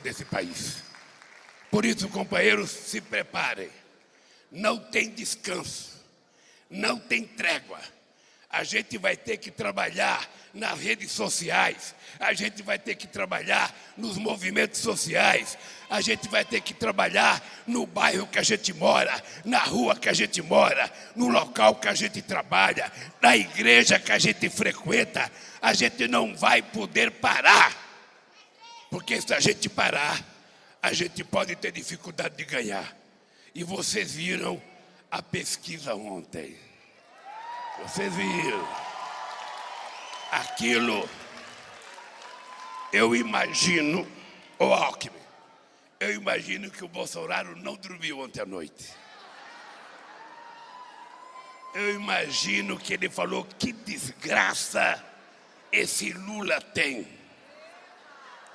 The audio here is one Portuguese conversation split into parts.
desse país. Por isso, companheiros, se preparem. Não tem descanso, não tem trégua. A gente vai ter que trabalhar nas redes sociais, a gente vai ter que trabalhar nos movimentos sociais, a gente vai ter que trabalhar no bairro que a gente mora, na rua que a gente mora, no local que a gente trabalha, na igreja que a gente frequenta. A gente não vai poder parar, porque se a gente parar, a gente pode ter dificuldade de ganhar. E vocês viram a pesquisa ontem. Vocês viram. Aquilo, eu imagino, o Alckmin, eu imagino que o Bolsonaro não dormiu ontem à noite. Eu imagino que ele falou: que desgraça esse Lula tem.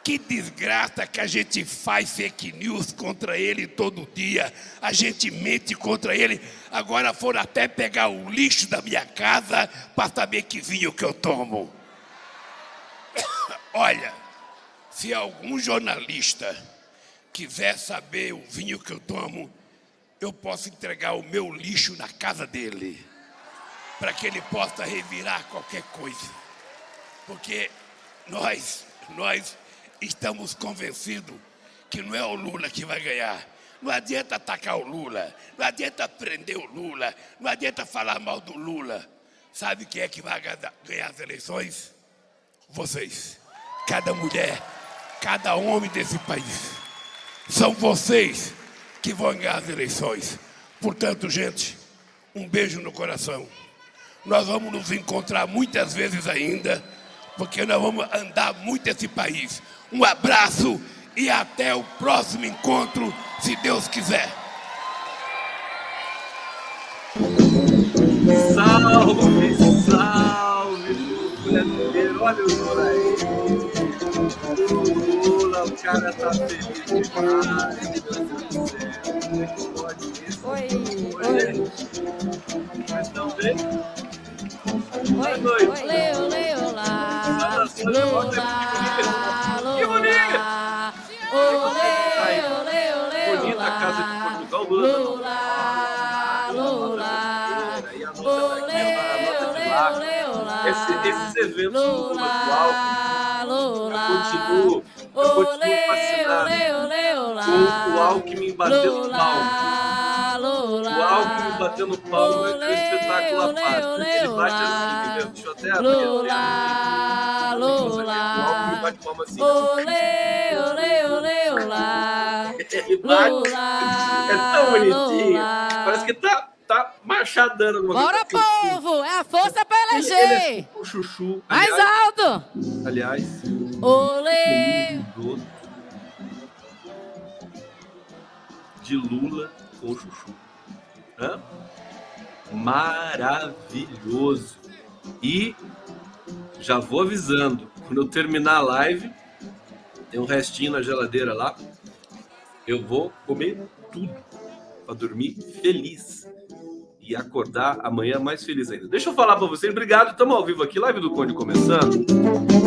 Que desgraça que a gente faz fake news contra ele todo dia. A gente mente contra ele. Agora foram até pegar o lixo da minha casa para saber que vinho que eu tomo. Olha, se algum jornalista quiser saber o vinho que eu tomo, eu posso entregar o meu lixo na casa dele, para que ele possa revirar qualquer coisa. Porque nós, nós estamos convencidos que não é o Lula que vai ganhar. Não adianta atacar o Lula, não adianta prender o Lula, não adianta falar mal do Lula. Sabe quem é que vai ganhar as eleições? Vocês. Cada mulher, cada homem desse país. São vocês que vão ganhar as eleições. Portanto, gente, um beijo no coração. Nós vamos nos encontrar muitas vezes ainda, porque nós vamos andar muito esse país. Um abraço e até o próximo encontro, se Deus quiser. Salve, salve, brasileiro. Olha o Lula aí. O Lula, o cara tá feliz demais. Oi, oi. Mas estão bem? Boa noite. Olê, olê, olá. Lula, esses eventos do Lula atual, eu continuo, eu continuo fascinado com o Alckmin batendo palma. O Alckmin batendo palma é um espetáculo à parte. Porque ele bate assim, entendeu? Deixa eu até abrir. Lula, Lula. O Alckmin bate assim. Olê, olê, olê, olá. Ele bate. É tão bonitinho. Parece que tá, tá machadando. alguma Bora, coisa. povo! É a força pra Ele, ele eleger! é tipo chuchu. Mais Aliás, alto! aliás Olê! de Lula com chuchu. Hã? Maravilhoso. E já vou avisando, quando eu terminar a live, tem um restinho na geladeira lá, eu vou comer tudo para dormir feliz e acordar amanhã mais feliz ainda. Deixa eu falar para vocês, obrigado, estamos ao vivo aqui, live do Conde começando.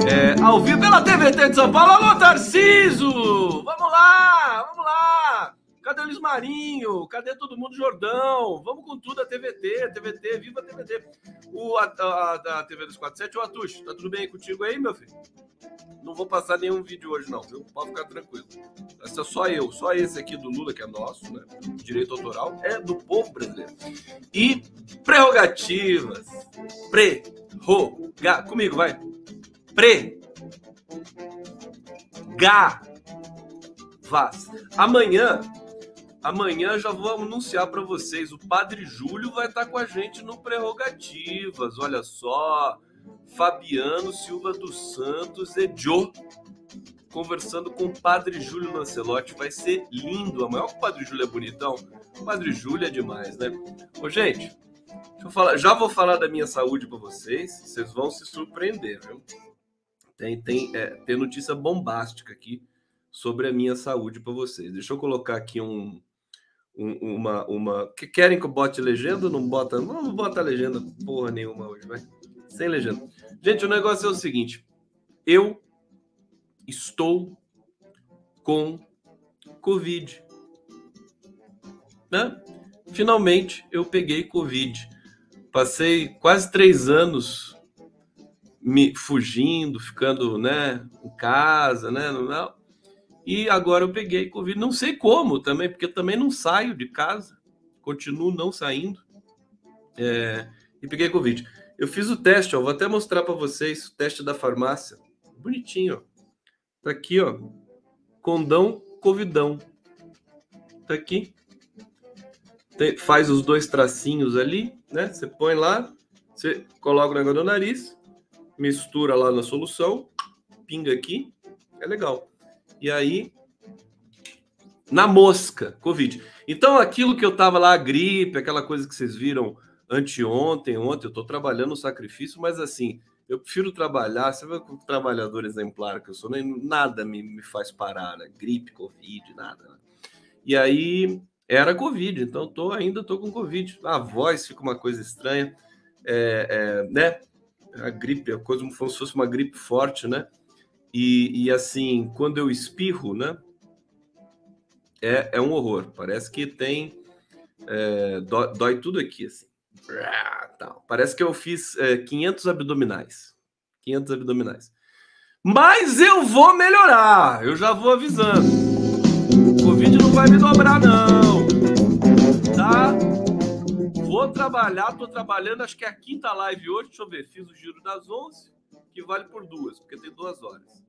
É, ao vivo pela TVT de São Paulo. Alô, Tarciso! Vamos lá, vamos lá! Cadê o Luiz Marinho? Cadê todo mundo, Jordão? Vamos com tudo a TVT, a TVT, viva a TVT. O, a, a, da TV dos 47, o Atush, tá tudo bem contigo aí, meu filho? Não vou passar nenhum vídeo hoje, não, viu? Pode ficar tranquilo. Esse é só eu, só esse aqui do Lula, que é nosso, né? Direito autoral, é do povo brasileiro. E prerrogativas. Prerroga. Comigo, vai. Pre. Ga. Vaz. Amanhã, amanhã já vou anunciar para vocês. O Padre Júlio vai estar com a gente no Prerrogativas. Olha só. Fabiano Silva dos Santos e Jô. conversando com o Padre Júlio Lancelotti. Vai ser lindo. Amanhã o Padre Júlio é bonitão. O Padre Júlio é demais, né? Ô, gente, falar. Já vou falar da minha saúde para vocês. Vocês vão se surpreender, viu? Tem, tem, é, tem notícia bombástica aqui sobre a minha saúde para vocês. Deixa eu colocar aqui um, uma, uma. Que querem que eu bote legenda? Não bota, não bota legenda porra nenhuma hoje, vai. Sem legenda. Gente, o negócio é o seguinte: eu estou com Covid. Né? Finalmente eu peguei Covid. Passei quase três anos me fugindo, ficando, né, em casa, né, não, e agora eu peguei Covid. Não sei como também, porque também não saio de casa, continuo não saindo. É, e peguei Covid. Eu fiz o teste, ó, vou até mostrar para vocês o teste da farmácia. Bonitinho, ó. Tá aqui, ó. Condão Covidão. Tá aqui. Tem, faz os dois tracinhos ali, né? Você põe lá, você coloca o negócio no nariz, mistura lá na solução, pinga aqui, é legal. E aí, na mosca, Covid. Então, aquilo que eu tava lá, a gripe, aquela coisa que vocês viram anteontem, ontem, eu tô trabalhando no sacrifício, mas assim, eu prefiro trabalhar, você vê o trabalhador exemplar que eu sou, nem, nada me, me faz parar, né? Gripe, Covid, nada. Né? E aí era Covid, então tô, ainda tô com Covid. A voz fica uma coisa estranha, é, é, né? A gripe, a coisa como se fosse uma gripe forte, né? E, e assim, quando eu espirro, né? É, é um horror. Parece que tem. É, dói, dói tudo aqui, assim. Parece que eu fiz é, 500 abdominais. 500 abdominais. Mas eu vou melhorar. Eu já vou avisando. O Covid não vai me dobrar, não. Tá? Vou trabalhar. Tô trabalhando. Acho que é a quinta live hoje. Deixa eu ver. Fiz o giro das 11, que vale por duas, porque tem duas horas.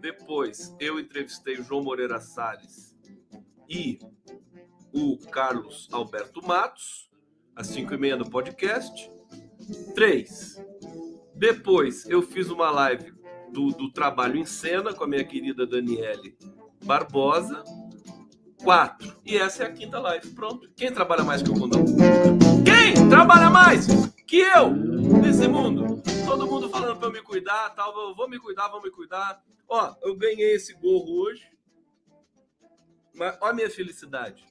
Depois, eu entrevistei o João Moreira Salles e o Carlos Alberto Matos às 5 e meia no podcast. Três. Depois eu fiz uma live do, do trabalho em cena com a minha querida Daniele Barbosa. Quatro. E essa é a quinta live. Pronto. Quem trabalha mais que o Condão? Quem trabalha mais que eu nesse mundo? Todo mundo falando para eu me cuidar, tal. Vou me cuidar, vou me cuidar. Ó, eu ganhei esse gorro hoje. Mas olha a minha felicidade.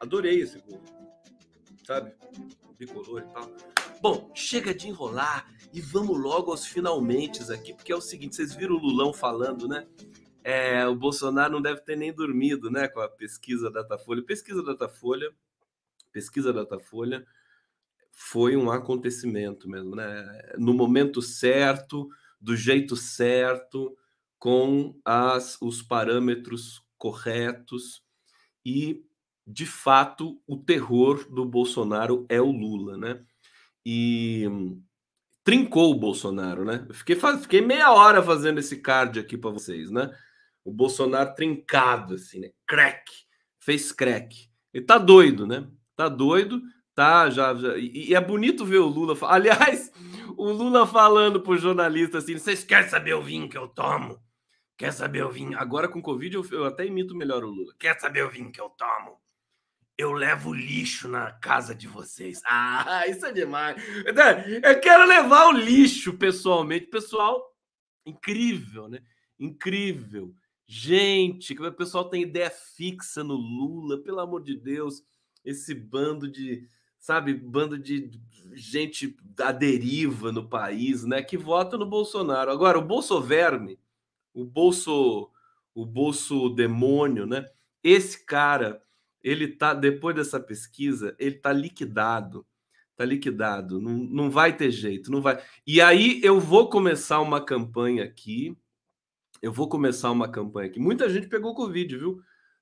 Adorei esse gorro sabe? Bicolor e tal. Bom, chega de enrolar e vamos logo aos finalmente aqui, porque é o seguinte: vocês viram o Lulão falando, né? É, o Bolsonaro não deve ter nem dormido, né? Com a pesquisa Datafolha. Pesquisa Datafolha, pesquisa Datafolha foi um acontecimento mesmo, né? No momento certo, do jeito certo, com as, os parâmetros corretos e de fato, o terror do Bolsonaro é o Lula, né? E trincou o Bolsonaro, né? Eu fiquei, fiquei meia hora fazendo esse card aqui para vocês, né? O Bolsonaro trincado, assim, né? Crack, fez crack. Ele tá doido, né? Tá doido, tá já. já e, e, é bonito ver o Lula. Aliás, o Lula falando pro jornalista assim: vocês querem saber o vinho que eu tomo? Quer saber o vinho? Agora com Covid eu, eu até imito melhor o Lula. Quer saber o vinho que eu tomo? eu levo lixo na casa de vocês. Ah, isso é demais. Eu quero levar o lixo pessoalmente. Pessoal, incrível, né? Incrível. Gente, o pessoal tem ideia fixa no Lula, pelo amor de Deus. Esse bando de, sabe, bando de gente da deriva no país, né? Que vota no Bolsonaro. Agora, o Bolso Verme, o Bolso, o Bolso Demônio, né? Esse cara ele tá depois dessa pesquisa, ele tá liquidado. Tá liquidado, não, não vai ter jeito, não vai. E aí eu vou começar uma campanha aqui. Eu vou começar uma campanha aqui. Muita gente pegou Covid, viu?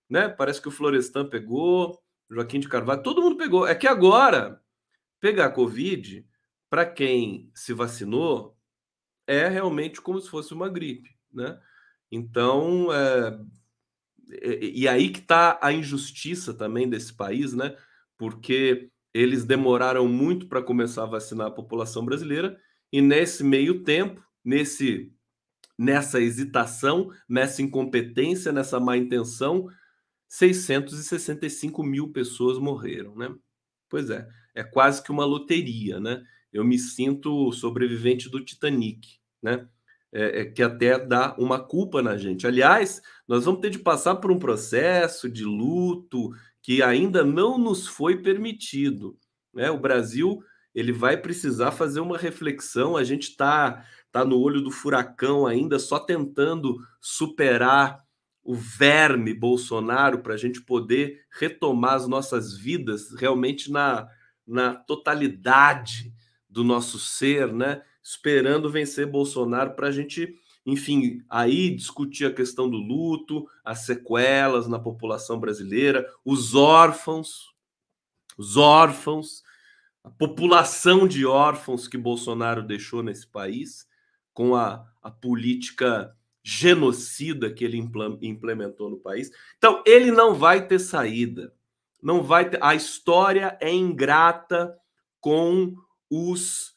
Né? Parece que o Florestan pegou, Joaquim de Carvalho, todo mundo pegou. É que agora pegar Covid, para quem se vacinou, é realmente como se fosse uma gripe, né? Então, é, e aí que está a injustiça também desse país, né? Porque eles demoraram muito para começar a vacinar a população brasileira e nesse meio tempo, nesse nessa hesitação, nessa incompetência, nessa má intenção, 665 mil pessoas morreram, né? Pois é, é quase que uma loteria, né? Eu me sinto sobrevivente do Titanic, né? É, é, que até dá uma culpa na gente. Aliás, nós vamos ter de passar por um processo de luto que ainda não nos foi permitido. Né? O Brasil ele vai precisar fazer uma reflexão. A gente está tá no olho do furacão ainda, só tentando superar o verme Bolsonaro para a gente poder retomar as nossas vidas realmente na, na totalidade do nosso ser, né? Esperando vencer Bolsonaro para a gente, enfim, aí discutir a questão do luto, as sequelas na população brasileira, os órfãos, os órfãos, a população de órfãos que Bolsonaro deixou nesse país com a, a política genocida que ele implementou no país. Então, ele não vai ter saída. Não vai ter, a história é ingrata com os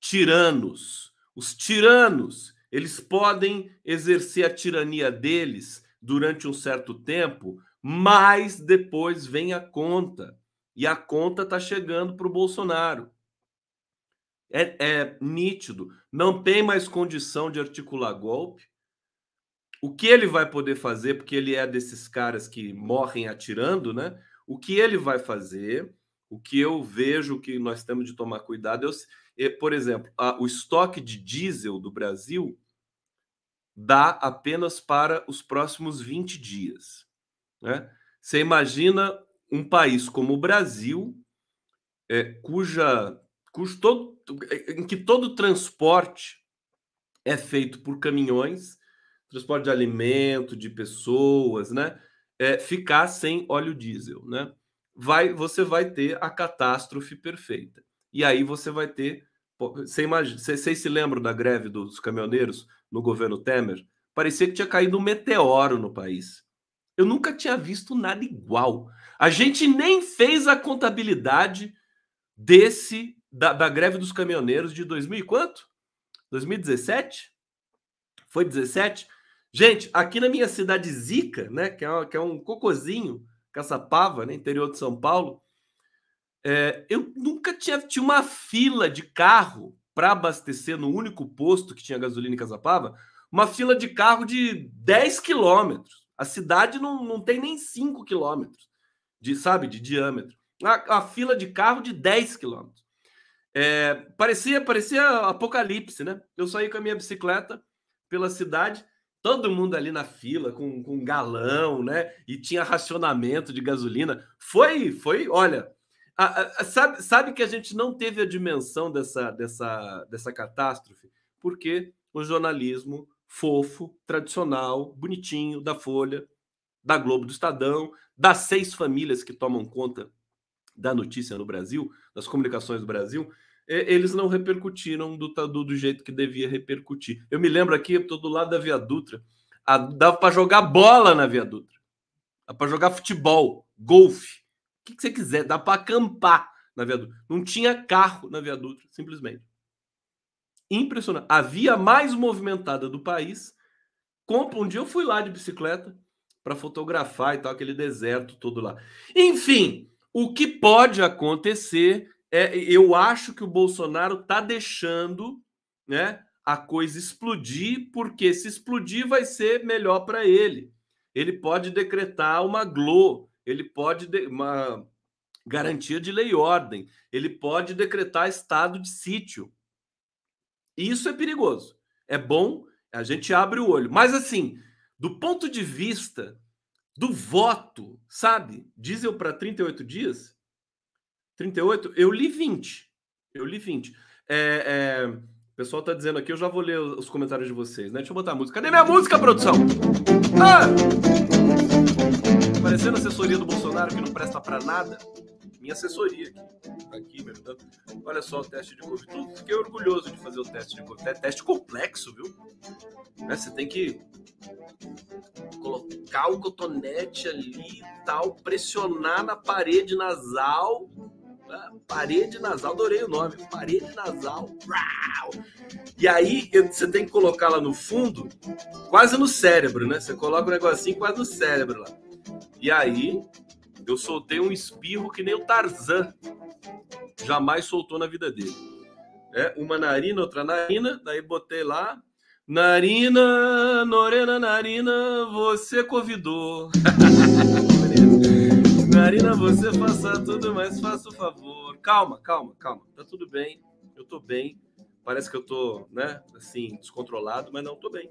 tiranos. Os tiranos, eles podem exercer a tirania deles durante um certo tempo, mas depois vem a conta. E a conta está chegando para o Bolsonaro. É, é nítido. Não tem mais condição de articular golpe o que ele vai poder fazer, porque ele é desses caras que morrem atirando, né? O que ele vai fazer, o que eu vejo que nós temos de tomar cuidado, eu, por exemplo, a, o estoque de diesel do Brasil dá apenas para os próximos 20 dias. Né? Você imagina um país como o Brasil, é, cuja, cujo todo, em que todo transporte é feito por caminhões transporte de alimento, de pessoas, né? É, ficar sem óleo diesel, né? Vai, você vai ter a catástrofe perfeita. E aí você vai ter. Você imagina, vocês se lembram da greve dos caminhoneiros no governo Temer? Parecia que tinha caído um meteoro no país. Eu nunca tinha visto nada igual. A gente nem fez a contabilidade desse da, da greve dos caminhoneiros de 2000 e quanto? 2017? Foi 17? Gente, aqui na minha cidade Zica, né, que é, que é um cocozinho, Caçapava, né, interior de São Paulo, é, eu nunca tinha tinha uma fila de carro para abastecer no único posto que tinha gasolina em Caçapava, uma fila de carro de 10 quilômetros. A cidade não, não tem nem 5 quilômetros, de, sabe, de diâmetro. A, a, fila de carro de 10 quilômetros. É, parecia, parecia apocalipse, né? Eu saí com a minha bicicleta pela cidade todo mundo ali na fila com, com galão, né? E tinha racionamento de gasolina. Foi, foi, olha, a, a, sabe, sabe que a gente não teve a dimensão dessa, dessa, dessa catástrofe? Porque o jornalismo fofo, tradicional, bonitinho, da Folha, da Globo, do Estadão, das seis famílias que tomam conta da notícia no Brasil, das comunicações do Brasil, eles não repercutiram do, do, do, jeito que devia repercutir. Eu me lembro aqui, eu estou do lado da Via Dutra, a, dava para jogar bola na Via Dutra, dá para jogar futebol, golfe, o que, que você quiser, dá para acampar na Via Dutra. Não tinha carro na Via Dutra, simplesmente. Impressionante. A via mais movimentada do país. Um dia eu fui lá de bicicleta para fotografar e tal, aquele deserto todo lá. Enfim, o que pode acontecer é, eu acho que o Bolsonaro está deixando né, a coisa explodir, porque se explodir vai ser melhor para ele. Ele pode decretar uma GLO, ele pode de, uma garantia de lei e ordem, ele pode decretar estado de sítio. Isso é perigoso. É bom, a gente abre o olho. Mas assim, do ponto de vista do voto, sabe? Diesel para 38 dias, 38? Eu li 20. Eu li 20. É, é, o pessoal tá dizendo aqui, eu já vou ler os comentários de vocês, né? Deixa eu botar a música. Cadê minha música, produção? Ah! Parecendo assessoria do Bolsonaro que não presta para nada. Minha assessoria aqui. Tá aqui me ajudando. Olha só o teste de Covid. Fiquei orgulhoso de fazer o teste de Covid. É teste complexo, viu? Né? Você tem que colocar o cotonete ali e tal, pressionar na parede nasal Ah, Parede nasal, adorei o nome. Parede nasal. Uau! E aí você tem que colocar lá no fundo, quase no cérebro, né? Você coloca o negocinho quase no cérebro lá. E aí eu soltei um espirro que nem o Tarzan jamais soltou na vida dele. É, uma narina, outra narina, daí botei lá. Narina, Norena, narina, você convidou. Narina, você faça tudo, mas faça o favor. Calma, calma, calma. Tá tudo bem. Eu tô bem. Parece que eu tô, né, assim, descontrolado, mas não tô bem.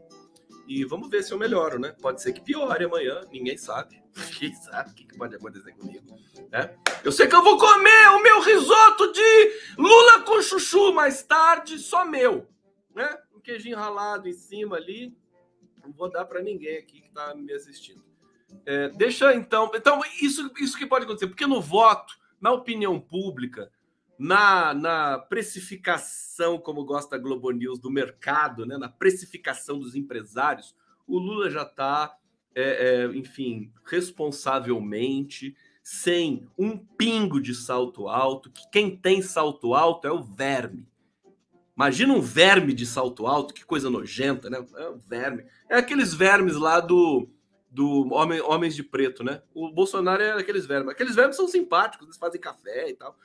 E vamos ver se eu melhoro, né? Pode ser que piore amanhã, ninguém sabe. Ninguém sabe o que pode acontecer comigo, né? Eu sei que eu vou comer o meu risoto de lula com chuchu mais tarde, só meu, né? Um queijinho ralado em cima ali. Não vou dar para ninguém aqui que tá me assistindo. É, deixa então. Então, isso, isso que pode acontecer, porque no voto, na opinião pública, na, na precificação, como gosta a Globo News, do mercado, né, na precificação dos empresários, o Lula já está, enfim, responsavelmente, sem um pingo de salto alto, que quem tem salto alto é o verme. Imagina um verme de salto alto, que coisa nojenta, né? É um verme. É aqueles vermes lá do, do Homem, Homens de Preto, né? O Bolsonaro é aqueles vermes. Aqueles vermes são simpáticos, eles fazem café e tal.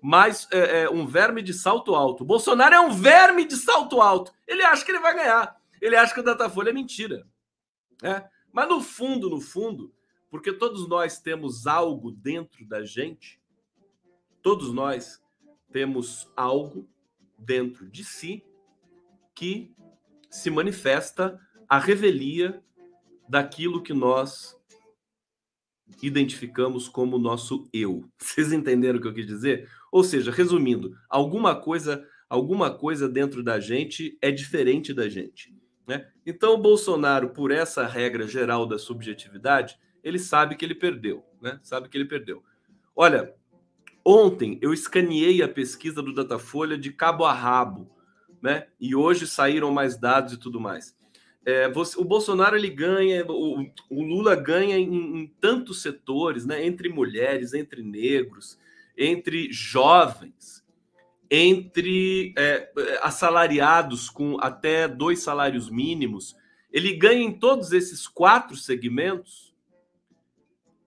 Mas é, é um verme de salto alto. Bolsonaro é um verme de salto alto. Ele acha que ele vai ganhar. Ele acha que o Datafolha é mentira. Né? Mas no fundo, no fundo, porque todos nós temos algo dentro da gente, todos nós temos algo dentro de si que se manifesta a revelia daquilo que nós identificamos como nosso eu. Vocês entenderam o que eu quis dizer? Ou seja, resumindo, alguma coisa, alguma coisa dentro da gente é diferente da gente. Né? Então, o Bolsonaro, por essa regra geral da subjetividade, ele sabe que ele perdeu, né? Sabe que ele perdeu. Olha, ontem eu escaneei a pesquisa do Datafolha de cabo a rabo, né? E hoje saíram mais dados e tudo mais. É, você, o Bolsonaro ele ganha, o, o Lula ganha em, em, tantos setores, né? Entre mulheres, entre negros, entre jovens, entre é, assalariados com até dois salários mínimos. Ele ganha em todos esses quatro segmentos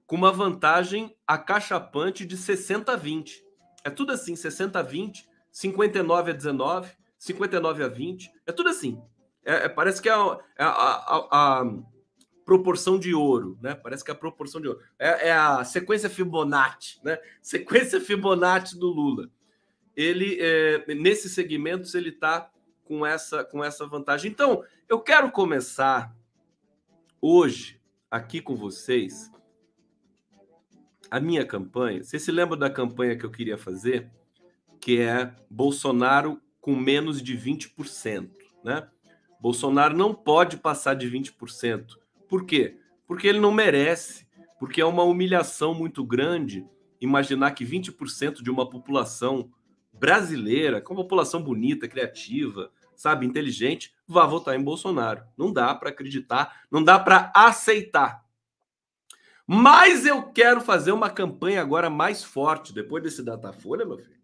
com uma vantagem acachapante de 60 a 20. É tudo assim, 60 a 20, 59 a 19, 59 a 20. É tudo assim. É, é, parece que é a, a, a, a, proporção de ouro, né? Parece que é a proporção de ouro. É, é, a sequência Fibonacci, né? Sequência Fibonacci do Lula. Ele, é, nesses segmentos, ele está com essa, com essa vantagem. Então, eu quero começar hoje aqui com vocês a minha campanha. Você se lembra da campanha que eu queria fazer? Que é Bolsonaro com menos de 20%, né? Bolsonaro não pode passar de 20%. Por quê? Porque ele não merece, porque é uma humilhação muito grande imaginar que 20% de uma população brasileira, com uma população bonita, criativa, sabe, inteligente, vá votar em Bolsonaro. Não dá para acreditar, não dá para aceitar. Mas eu quero fazer uma campanha agora mais forte, depois desse Datafolha, meu filho.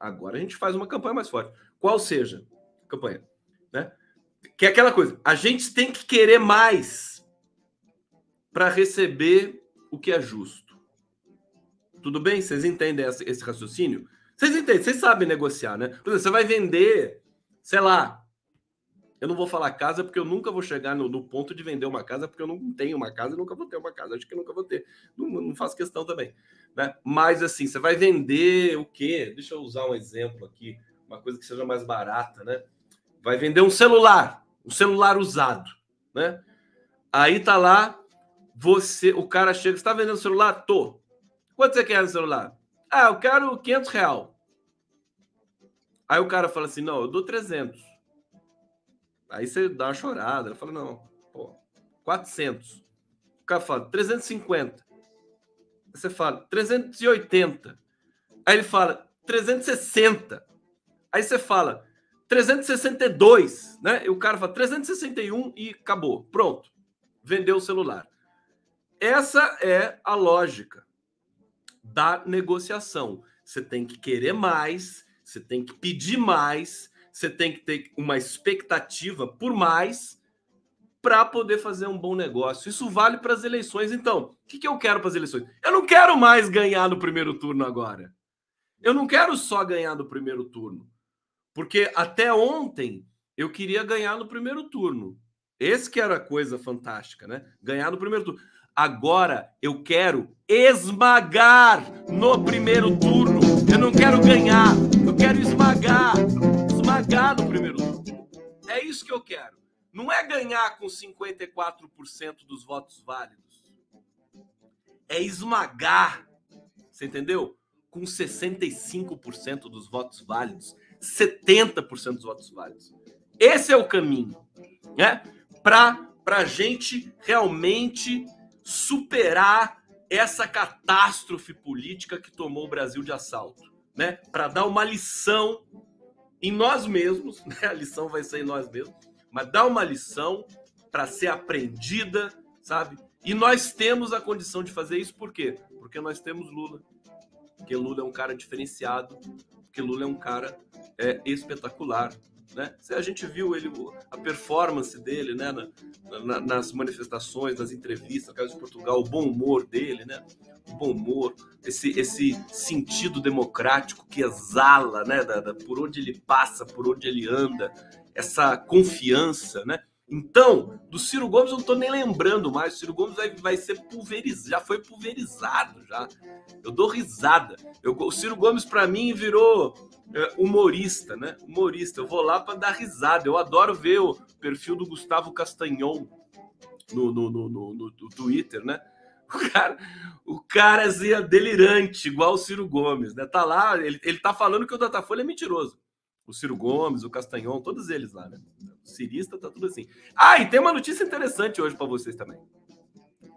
Agora a gente faz uma campanha mais forte. Qual seja campanha? Que é aquela coisa, a gente tem que querer mais para receber o que é justo. Tudo bem? Vocês entendem esse raciocínio? Vocês entendem, vocês sabem negociar, né? Por exemplo, você vai vender, sei lá, eu não vou falar casa porque eu nunca vou chegar no, no, ponto de vender uma casa porque eu não tenho uma casa e nunca vou ter uma casa. Acho que nunca vou ter. Não, não faço questão também. Né? Mas assim, você vai vender o quê? Deixa eu usar um exemplo aqui, uma coisa que seja mais barata, né? Vai vender um celular, um celular usado, né? Aí tá lá, você, o cara chega, está vendendo celular? Tô. Quanto você quer no celular? Ah, eu quero 500 real. Aí o cara fala assim, não, eu dou 300. Aí você dá uma chorada. Fala, não, pô, 400. O cara fala, 350. Aí você fala, 380. Aí ele fala, 360. Aí você fala, 362, né? E o cara fala, 361 e acabou. Pronto. Vendeu o celular. Essa é a lógica da negociação. você tem que querer mais, você tem que pedir mais, você tem que ter uma expectativa por mais para poder fazer um bom negócio. Isso vale para as eleições. Então, o que, que eu quero para as eleições? Eu não quero mais ganhar no primeiro turno agora. Eu não quero só ganhar no primeiro turno. Porque até ontem eu queria ganhar no primeiro turno. Esse que era a coisa fantástica, né? Ganhar no primeiro turno. Agora eu quero esmagar no primeiro turno. Eu não quero ganhar, eu quero esmagar. Esmagar no primeiro turno. É isso que eu quero. Não é ganhar com 54% dos votos válidos. É esmagar. Você entendeu? Com 65% dos votos válidos, 70% dos votos válidos. Esse é o caminho, né? Para a gente realmente superar essa catástrofe política que tomou o Brasil de assalto, né? Para dar uma lição em nós mesmos, né? A lição vai ser em nós mesmos, mas dar uma lição para ser aprendida, sabe? E nós temos a condição de fazer isso por quê? Porque nós temos Lula. Porque Lula é um cara diferenciado, porque Lula é um cara é, espetacular, né? A gente viu ele, a performance dele né? Na, na, nas manifestações, nas entrevistas, no caso de Portugal, o bom humor dele, né? o bom humor, esse, esse sentido democrático que exala né? Da, da, por onde ele passa, por onde ele anda, essa confiança. Né? Então, do Ciro Gomes eu não estou nem lembrando mais. O Ciro Gomes vai, vai ser pulverizado, já foi pulverizado já. Eu dou risada. Eu, o Ciro Gomes, para mim, virou é, humorista, né? Humorista. Eu vou lá para dar risada. Eu adoro ver o perfil do Gustavo Castanhon no, no, no, no, no Twitter, né? O cara, o cara é delirante, igual o Ciro Gomes, né? Tá lá, ele, ele tá falando que o Datafolha é mentiroso. O Ciro Gomes, o Castanhon, todos eles lá, né? O cirista tá tudo assim. Ah, e tem uma notícia interessante hoje para vocês também.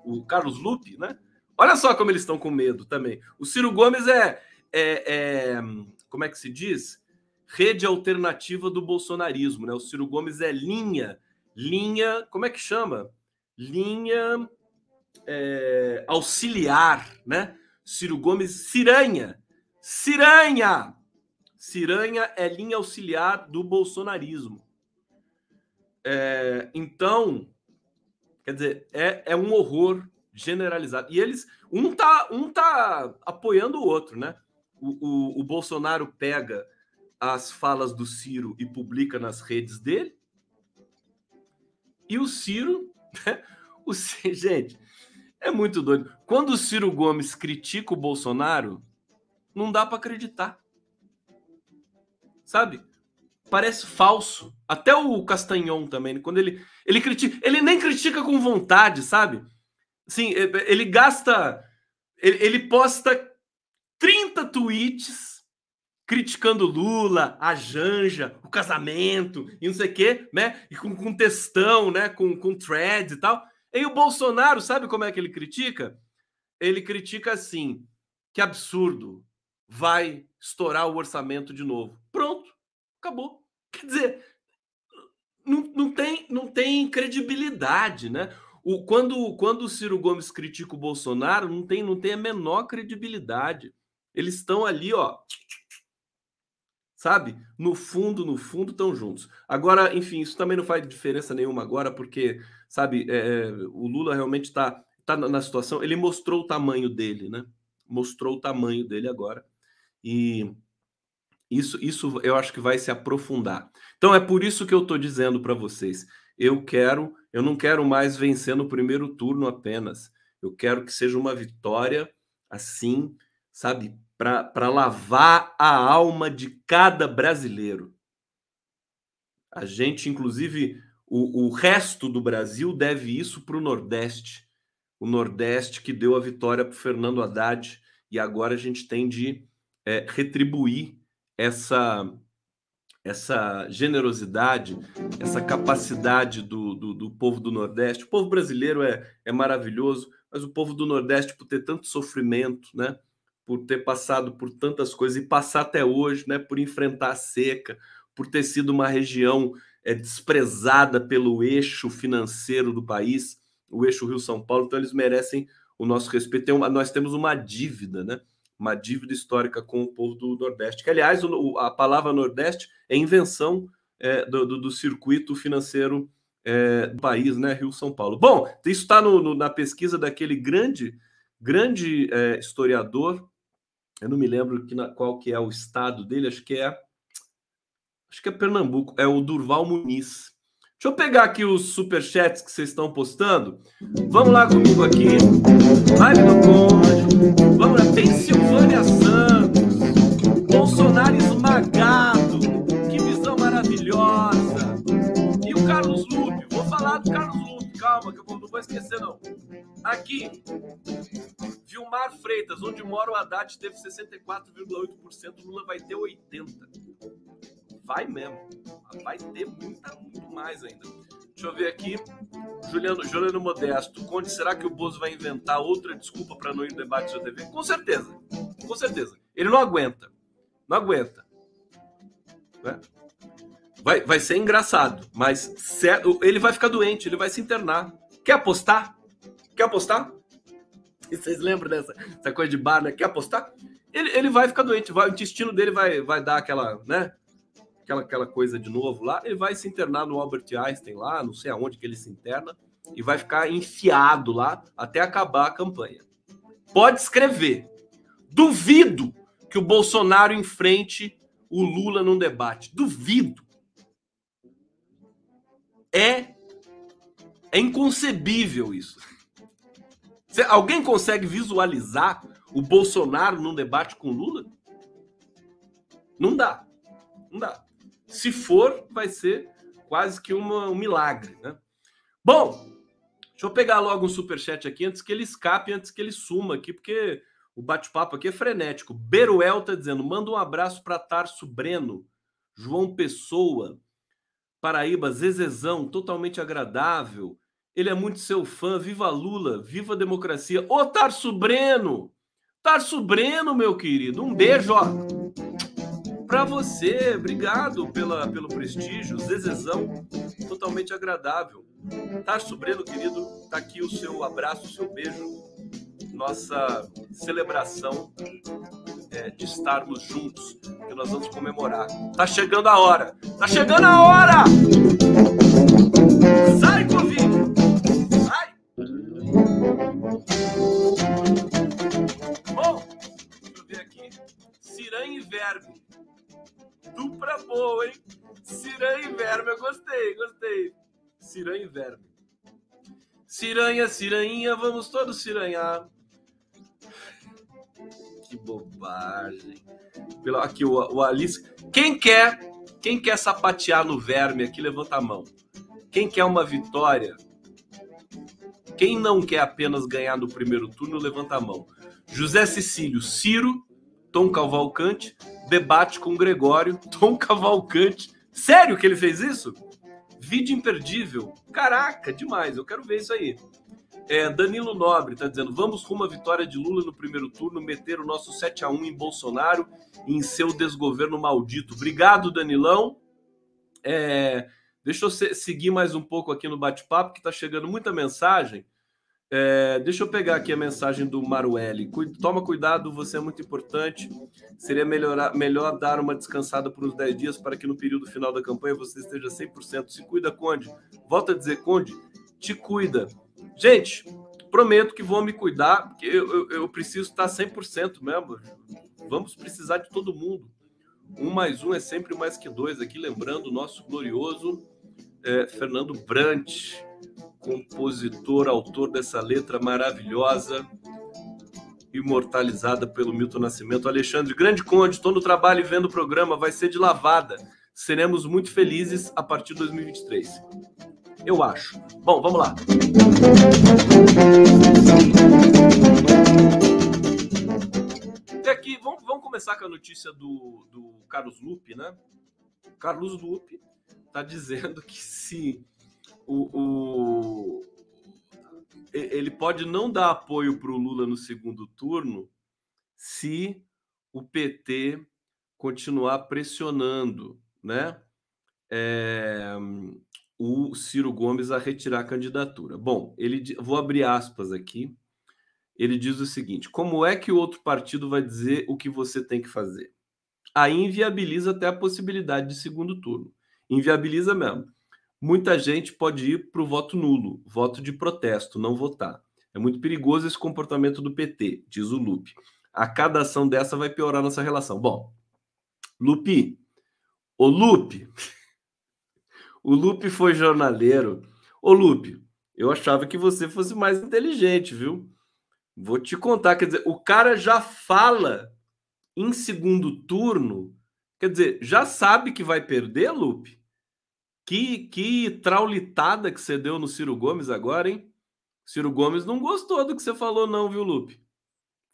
O Carlos Lupe, né? Olha só como eles estão com medo também. O Ciro Gomes é, é, é como é que se diz? Rede alternativa do bolsonarismo, né? O Ciro Gomes é linha, linha, como é que chama? Linha é, auxiliar, né? Ciro Gomes, Ciranha, Ciranha, Ciranha é linha auxiliar do bolsonarismo. É, então, quer dizer, é, é um horror generalizado. E eles, um tá, um tá apoiando o outro, né? o, o, o Bolsonaro pega as falas do Ciro e publica nas redes dele. E o Ciro, né? o, gente, é muito doido. Quando o Ciro Gomes critica o Bolsonaro, não dá para acreditar. Sabe? Parece falso. Até o Castanhon também, quando ele ele critica, ele nem critica com vontade, sabe? Sim, ele gasta ele, ele posta 30 tweets criticando Lula, a Janja, o casamento e não sei o quê, né? E com, com textão, né? Com, com threads e tal. E o Bolsonaro, sabe como é que ele critica? Ele critica assim: que absurdo, vai estourar o orçamento de novo. Pronto, acabou. Quer dizer, não, não, tem, não tem credibilidade, né? O, quando, quando o Ciro Gomes critica o Bolsonaro, não tem, não tem a menor credibilidade. Eles estão ali, ó. Sabe? No fundo, no fundo, estão juntos. Agora, enfim, isso também não faz diferença nenhuma agora, porque, sabe, é, é o Lula realmente está tá na situação. Ele mostrou o tamanho dele, né? Mostrou o tamanho dele agora. E isso, isso eu acho que vai se aprofundar. Então é por isso que eu estou dizendo para vocês. Eu quero, eu não quero mais vencer no primeiro turno apenas. Eu quero que seja uma vitória assim, sabe, para lavar a alma de cada brasileiro. A gente, inclusive, o, o resto do Brasil deve isso para o Nordeste. O Nordeste que deu a vitória para Fernando Haddad e agora a gente tem de é, retribuir essa essa generosidade, essa capacidade do, do, do, povo do Nordeste. O povo brasileiro é, é maravilhoso, mas o povo do Nordeste, por ter tanto sofrimento, né? por ter passado por tantas coisas e passar até hoje, né, por enfrentar a seca, por ter sido uma região é, desprezada pelo eixo financeiro do país, o eixo Rio-São Paulo, então eles merecem o nosso respeito. Uma, nós temos uma dívida, né? Uma dívida histórica com o povo do Nordeste. Que, aliás, o, a palavra Nordeste é invenção é, do, do, do, circuito financeiro é, do país, né? Rio-São Paulo. Bom, isso está na pesquisa daquele grande, grande é, historiador. Eu não me lembro que, na, qual que é o estado dele, acho que é. Acho que é Pernambuco, é o Durval Muniz. Deixa eu pegar aqui os superchats que vocês estão postando. Vamos lá comigo aqui. Live do Conde. Vamos lá. Pensilvânia Santos. Bolsonaro esmagado. Que visão maravilhosa. E o Carlos Lupe. Vou falar do Carlos Lupe. Calma, que eu não vou esquecer, não. Aqui. Vilmar Freitas, onde mora o Haddad, teve 64,8%. Lula vai ter 80%. Vai mesmo. Vai ter muita, muito mais ainda. Deixa eu ver aqui. Juliano, Juliano Modesto. Conde, será que o Bozo vai inventar outra desculpa para não ir no debate da TV? Com certeza. Com certeza. Ele não aguenta. Não aguenta. Né? Vai, vai ser engraçado, mas ele vai ficar doente, ele vai se internar. Quer apostar? Quer apostar? E vocês lembram dessa, dessa coisa de bar, né? Quer apostar? Ele, ele vai ficar doente, vai, o intestino dele vai, vai dar aquela, né? Aquela, aquela coisa de novo lá, ele vai se internar no Albert Einstein lá, não sei aonde que ele se interna, e vai ficar enfiado lá até acabar a campanha. Pode escrever. Duvido que o Bolsonaro enfrente o Lula num debate. Duvido. É, é inconcebível isso. alguém consegue visualizar o Bolsonaro num debate com o Lula? Não dá. Não dá. Se for, vai ser quase que uma, um milagre, né? Bom, deixa eu pegar logo um superchat aqui antes que ele escape, antes que ele suma aqui, porque o bate-papo aqui é frenético. Beruel tá dizendo: manda um abraço para Tarso Breno, João Pessoa, Paraíba, Zezezão, totalmente agradável. Ele é muito seu fã. Viva Lula, viva democracia. Ô, Tarso Breno! Tarso Breno, meu querido, um beijo, ó para você. Obrigado pela, pelo prestígio. Zezezão, totalmente agradável. Tá, Breno, querido, tá aqui o seu abraço, o seu beijo. Nossa celebração é, de estarmos juntos, que nós vamos comemorar. Tá chegando a hora! Tá chegando a hora! Sai, Covid! Sai! Bom, deixa eu ver aqui. Ciranha e Verme Dupla boa, hein? Ciranha e verme, eu gostei, gostei. Ciranha e verme. Ciranha, ciranha, vamos todos ciranhar. Que bobagem. Pelo, aqui, o, o Alice. Quem quer, quem quer sapatear no verme aqui, levanta a mão. Quem quer uma vitória? Quem não quer apenas ganhar no primeiro turno, levanta a mão. José Cecílio, Ciro, Tom Cavalcante, debate com Gregório, Tom Cavalcante. Sério que ele fez isso? Vídeo imperdível. Caraca, demais. Eu quero ver isso aí. É, Danilo Nobre está dizendo: vamos com uma vitória de Lula no primeiro turno, meter o nosso 7 a 1 em Bolsonaro e em seu desgoverno maldito. Obrigado, Danilão. É, deixa eu seguir mais um pouco aqui no bate-papo, que está chegando muita mensagem. É, deixa eu pegar aqui a mensagem do Maruelli. Toma cuidado, você é muito importante. Seria melhorar, melhor dar uma descansada por uns 10 dias para que no período final da campanha você esteja 100%. Se cuida, Conde. Volta a dizer, Conde, te cuida. Gente, prometo que vou me cuidar, porque eu, eu, eu preciso estar 100% mesmo. Vamos precisar de todo mundo. Um mais um é sempre mais que dois. Aqui lembrando o nosso glorioso é, Fernando Brant compositor, autor dessa letra maravilhosa, imortalizada pelo Milton Nascimento. Alexandre, grande conde, estou no trabalho e vendo o programa, vai ser de lavada. Seremos muito felizes a partir de 2023. Eu acho. Bom, vamos lá. E aqui, vamos, vamos começar com a notícia do, do Carlos Lupe, né? Carlos Lupe está dizendo que se o, o, ele pode não dar apoio para o Lula no segundo turno se o PT continuar pressionando, né? É, o Ciro Gomes a retirar a candidatura. Bom, ele vou abrir aspas aqui. Ele diz o seguinte: como é que o outro partido vai dizer o que você tem que fazer? Aí inviabiliza até a possibilidade de segundo turno. Inviabiliza mesmo. Muita gente pode ir para o voto nulo, voto de protesto, não votar. É muito perigoso esse comportamento do PT, diz o Lupe. A cada ação dessa vai piorar nossa relação. Bom, Lupe, o Lupe, o Lupe foi jornaleiro. Ô Lupe, eu achava que você fosse mais inteligente, viu? Vou te contar, quer dizer, o cara já fala em segundo turno, quer dizer, já sabe que vai perder, Lupe? Que, que traulitada que você deu no Ciro Gomes agora, hein? Ciro Gomes não gostou do que você falou, não, viu, Lupe?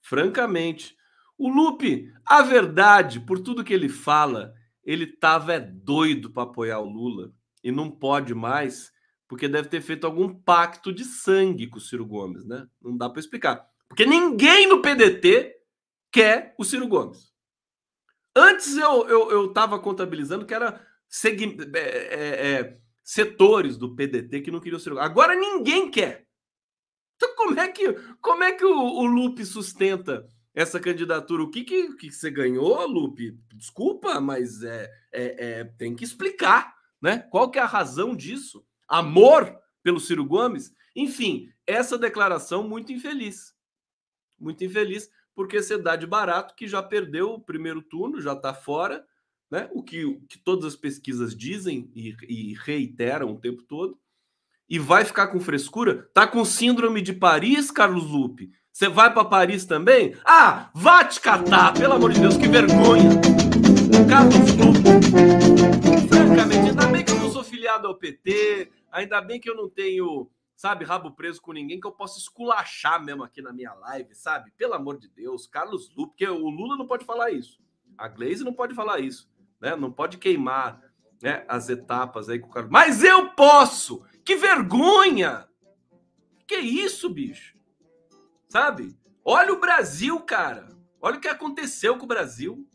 Francamente. O Lupe, a verdade, por tudo que ele fala, ele tava é doido para apoiar o Lula e não pode mais, porque deve ter feito algum pacto de sangue com o Ciro Gomes, né? Não dá para explicar. Porque ninguém no PDT quer o Ciro Gomes. Antes eu, eu, eu tava contabilizando que era é, é, é, setores do PDT que não queriam Gomes. Agora ninguém quer. Então, como é que, como é que o, o Lupe sustenta essa candidatura? O que, que, que você ganhou, Lupe? Desculpa, mas é, é, é, tem que explicar, né? Qual que é a razão disso? Amor pelo Ciro Gomes? Enfim, essa declaração muito infeliz. Muito infeliz, porque você dá de barato que já perdeu o primeiro turno, já está fora, né? O que, que todas as pesquisas dizem e, e reiteram o tempo todo e vai ficar com frescura? Tá com síndrome de Paris, Carlos Lupe? Você vai para Paris também? Ah, vá te catar, pelo amor de Deus, que vergonha. Carlos Lupe. Francamente, ainda bem que eu não sou filiado ao PT, ainda bem que eu não tenho, sabe, rabo preso com ninguém, que eu posso esculachar mesmo aqui na minha live, sabe? Pelo amor de Deus, Carlos Lupe, porque o Lula não pode falar isso. A Glaze não pode falar isso, né? Não pode queimar né, as etapas aí com o Carlos. Mas eu posso! Que vergonha! Que isso, bicho? Sabe? Olha o Brasil, cara. Olha o que aconteceu com o Brasil.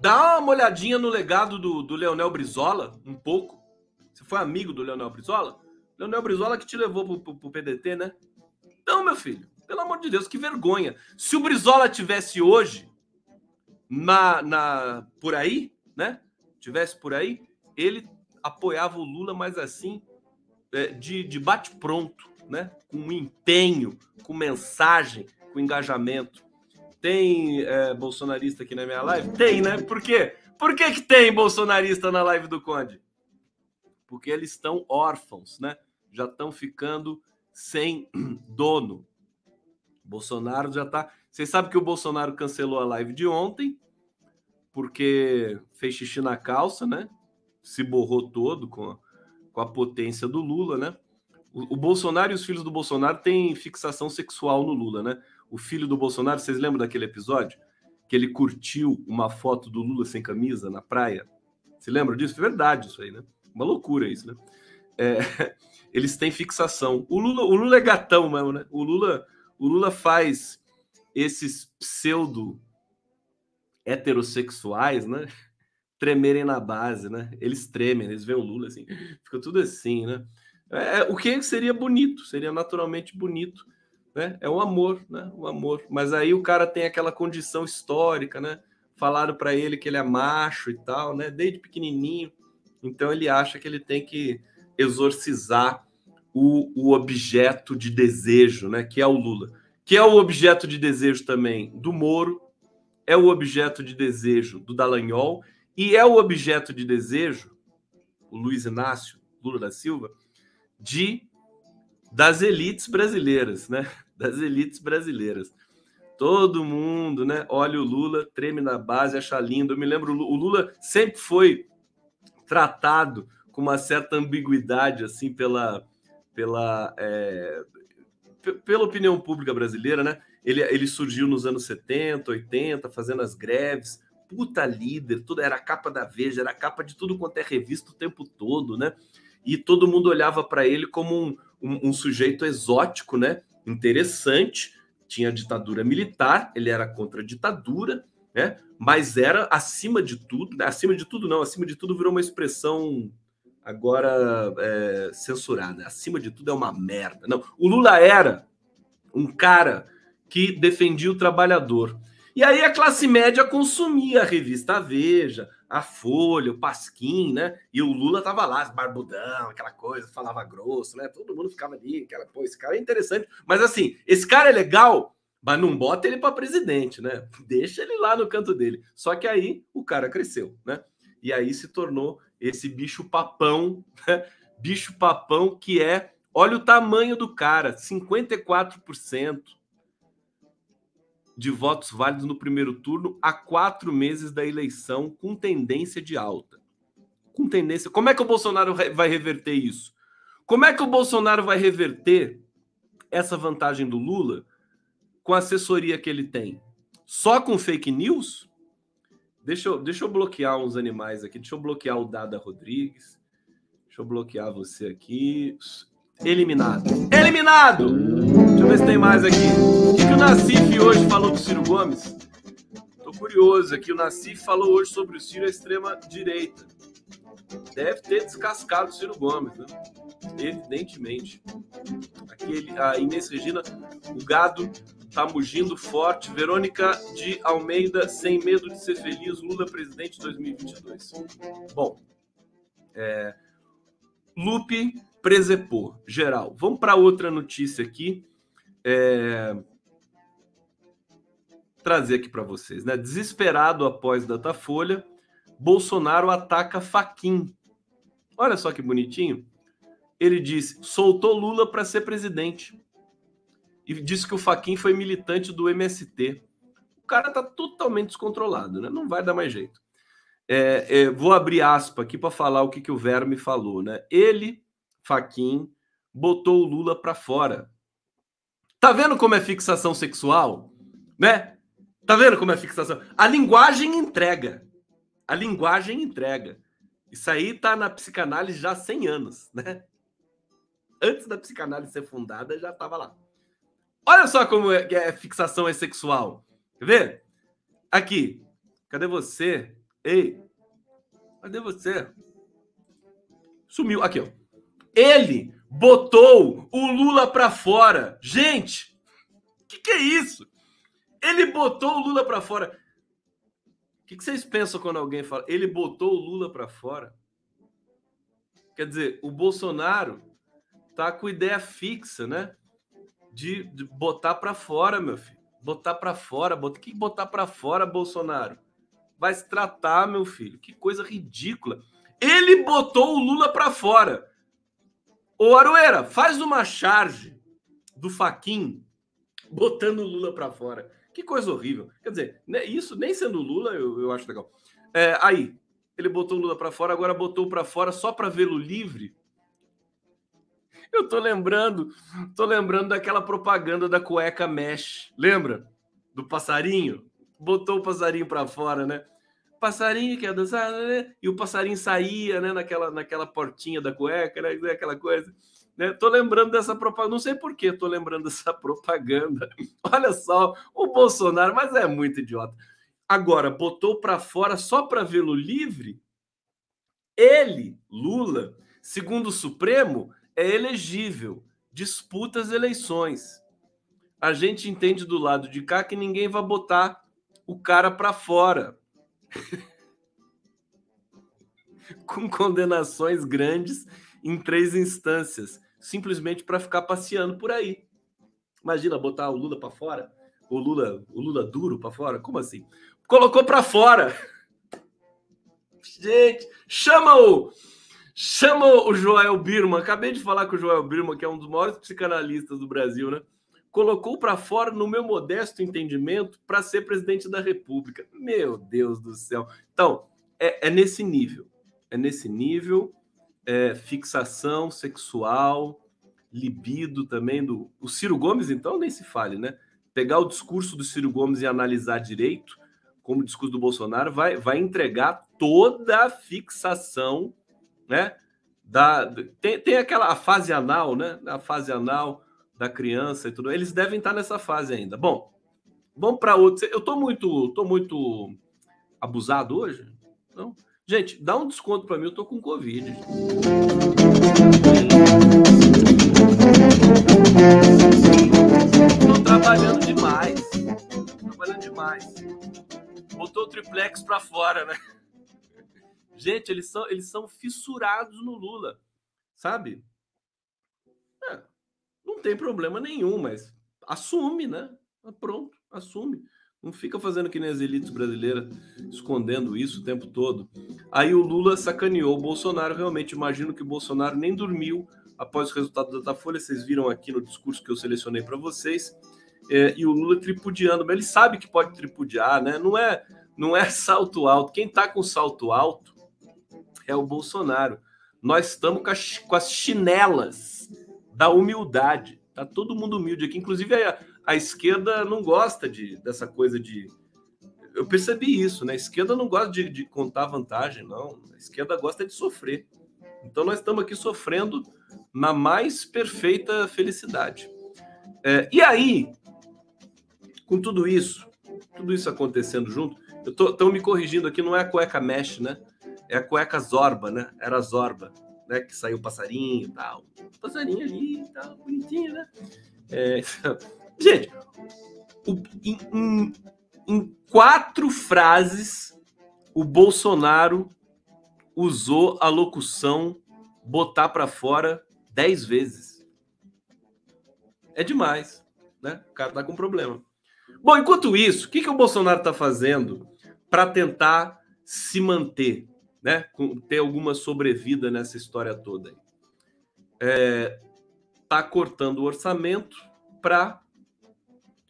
Dá uma olhadinha no legado do, do Leonel Brizola, um pouco. Você foi amigo do Leonel Brizola? Leonel Brizola que te levou pro, pro, pro PDT, né? Então, meu filho, pelo amor de Deus, que vergonha. Se o Brizola tivesse hoje na, na por aí, né? Tivesse por aí, ele apoiava o Lula, mas assim, é, de, de bate-pronto, né? Com empenho, com mensagem, com engajamento. Tem é, bolsonarista aqui na minha live? Tem, né? Por quê? Por que, que tem bolsonarista na live do Conde? Porque eles estão órfãos, né? Já estão ficando sem dono. Bolsonaro já tá. Vocês sabem que o Bolsonaro cancelou a live de ontem, porque fez xixi na calça, né? Se borrou todo com a, com a potência do Lula, né? O, o, Bolsonaro e os filhos do Bolsonaro têm fixação sexual no Lula, né? O filho do Bolsonaro, vocês lembram daquele episódio? Que ele curtiu uma foto do Lula sem camisa na praia? Você lembra disso? Verdade isso aí, né? Uma loucura isso, né? É, eles têm fixação. O Lula, o Lula é gatão mesmo, né? O Lula, o Lula faz esses pseudo heterossexuais, né? Tremerem na base, né? Eles tremem, eles veem o Lula assim, fica tudo assim, né? É, o que seria bonito, seria naturalmente bonito, né? É o amor, né? O amor. Mas aí o cara tem aquela condição histórica, né? Falaram para ele que ele é macho e tal, né? Desde pequenininho. Então ele acha que ele tem que exorcizar o, o objeto de desejo, né? Que é o Lula. Que é o objeto de desejo também do Moro, é o objeto de desejo do Dallagnol e é o objeto de desejo, o Luiz Inácio Lula da Silva, de das elites brasileiras, né? Das elites brasileiras. Todo mundo, né? Olha o Lula, treme na base, acha lindo. Eu me lembro, o Lula sempre foi tratado com uma certa ambiguidade, assim, pela, pela, é, pela opinião pública brasileira, né? Ele, ele surgiu nos anos 70, 80, fazendo as greves. Puta líder, tudo era a capa da Veja, era a capa de tudo quanto é revista o tempo todo, né? E todo mundo olhava para ele como um, um, um, sujeito exótico, né? Interessante. Tinha ditadura militar, ele era contra a ditadura, né? Mas era acima de tudo, acima de tudo não, acima de tudo virou uma expressão agora é, censurada. Acima de tudo, é uma merda. Não, o Lula era um cara que defendia o trabalhador. E aí a classe média consumia a revista Veja, a Folha, o Pasquim, né? E o Lula tava lá, barbudão, aquela coisa, falava grosso, né? Todo mundo ficava ali, aquela, pô, esse cara é interessante. Mas assim, esse cara é legal, mas não bota ele para presidente, né? Deixa ele lá no canto dele. Só que aí o cara cresceu, né? E aí se tornou esse bicho papão, né? bicho papão que é, olha o tamanho do cara, 54% de votos válidos no primeiro turno a quatro meses da eleição, com tendência de alta. Com tendência. Como é que o Bolsonaro vai reverter isso? Como é que o Bolsonaro vai reverter essa vantagem do Lula com a assessoria que ele tem? Só com fake news? Deixa eu, deixa eu bloquear uns animais aqui. Deixa eu bloquear o Dada Rodrigues. Deixa eu bloquear você aqui. Eliminado. Eliminado! Deixa eu ver se tem mais aqui. O que, que o Nassif hoje falou do Ciro Gomes? Tô curioso aqui. O Nassif falou hoje sobre o Ciro à extrema-direita. Deve ter descascado o Ciro Gomes, né? Evidentemente. Aqui a Inês Regina, o gado tá mugindo forte. Verônica de Almeida, sem medo de ser feliz, Lula presidente 2022. Bom, é, Lupe presepô, geral. Vamos para outra notícia aqui. É, trazer aqui para vocês, né? Desesperado após Datafolha, Bolsonaro ataca Faquin. Olha só que bonitinho. Ele disse: soltou Lula para ser presidente e disse que o Faquin foi militante do MST. O cara tá totalmente descontrolado, né? Não vai dar mais jeito. É, é, vou abrir aspa aqui para falar o que, que o Verme falou, né? Ele, Faquin, botou o Lula para fora. Tá vendo como é fixação sexual, né? Tá vendo como é fixação? A linguagem entrega. A linguagem entrega. Isso aí tá na psicanálise já há 100 anos, né? Antes da psicanálise ser fundada, já estava lá. Olha só como é, é fixação é sexual. Quer ver? Aqui. Cadê você? Ei. Cadê você? Sumiu. Aqui, ó. Ele botou o Lula para fora. Gente, o que, que é isso? Ele botou o Lula para fora. O que, que vocês pensam quando alguém fala? Ele botou o Lula para fora. Quer dizer, o Bolsonaro tá com ideia fixa, né? De, de botar para fora, meu filho. Botar para fora. Bota, que botar para fora, Bolsonaro? Vai se tratar, meu filho. Que coisa ridícula. Ele botou o Lula para fora. Ô Aroeira, faz uma charge do Faquin botando o Lula para fora. Que coisa horrível. Quer dizer, né, isso nem sendo Lula, eu, eu acho legal. É, aí, ele botou o Lula para fora, agora botou para fora só para vê-lo livre. Eu tô lembrando, tô lembrando daquela propaganda da cueca mesh. Lembra? Do passarinho? Botou o passarinho para fora, né? Passarinho que ia dançar, né? E o passarinho saía, né? Naquela, naquela portinha da cueca, né? Aquela coisa. Né? Tô lembrando dessa propaganda, não sei por que tô lembrando dessa propaganda. Olha só, o Bolsonaro, mas é muito idiota. Agora, botou para fora só para vê-lo livre? Ele, Lula, segundo o Supremo, é elegível, disputa as eleições. A gente entende do lado de cá que ninguém vai botar o cara para fora. Com condenações grandes em três instâncias, simplesmente para ficar passeando por aí. Imagina botar o Lula para fora, o Lula, o Lula duro para fora, como assim? Colocou para fora. Gente, chama o Chama o Joel Birman. Acabei de falar com o Joel Birman, que é um dos maiores psicanalistas do Brasil, né? Colocou para fora, no meu modesto entendimento, para ser presidente da República. Meu Deus do céu. Então, é, é nesse nível. É nesse nível. É, fixação sexual, libido também do. O Ciro Gomes, então, nem se fale, né? Pegar o discurso do Ciro Gomes e analisar direito, como o discurso do Bolsonaro, vai, vai entregar toda a fixação né? Da, tem, tem aquela fase anal, né? A fase anal da criança e tudo. Eles devem estar nessa fase ainda. Bom, vamos para outro. Eu tô muito, tô muito abusado hoje. Não? Gente, dá um desconto para mim, eu tô com Covid. Tô trabalhando demais. Tô trabalhando demais. Botou o triplex para fora, né? Gente, eles são, eles são fissurados no Lula, sabe? É, não tem problema nenhum, mas assume, né? Pronto, assume. Não fica fazendo que nem as elites brasileiras, escondendo isso o tempo todo. Aí o Lula sacaneou o Bolsonaro. Realmente, imagino que o Bolsonaro nem dormiu após o resultado da Datafolha. Vocês viram aqui no discurso que eu selecionei para vocês. É, e o Lula tripudiando. Mas ele sabe que pode tripudiar, né? Não é, não é salto alto. Quem está com salto alto é o Bolsonaro. Nós estamos com as, com as chinelas da humildade. Tá todo mundo humilde aqui. Inclusive, a, a esquerda não gosta de, dessa coisa de. Eu percebi isso, né? A esquerda não gosta de, de contar vantagem, não. A esquerda gosta de sofrer. Então nós estamos aqui sofrendo na mais perfeita felicidade. É, e aí, com tudo isso, tudo isso acontecendo junto, estão me corrigindo aqui, não é a cueca mesh, né? É a cueca zorba, né? Era zorba, né? Que saiu o passarinho e tal. Passarinho ali e tal, bonitinho, né? É, Gente, o, em, em, em quatro frases, o Bolsonaro usou a locução botar para fora dez vezes. É demais, né? O cara tá com problema. Bom, enquanto isso, o que, que o Bolsonaro está fazendo para tentar se manter, né? ter alguma sobrevida nessa história toda? É, tá cortando o orçamento para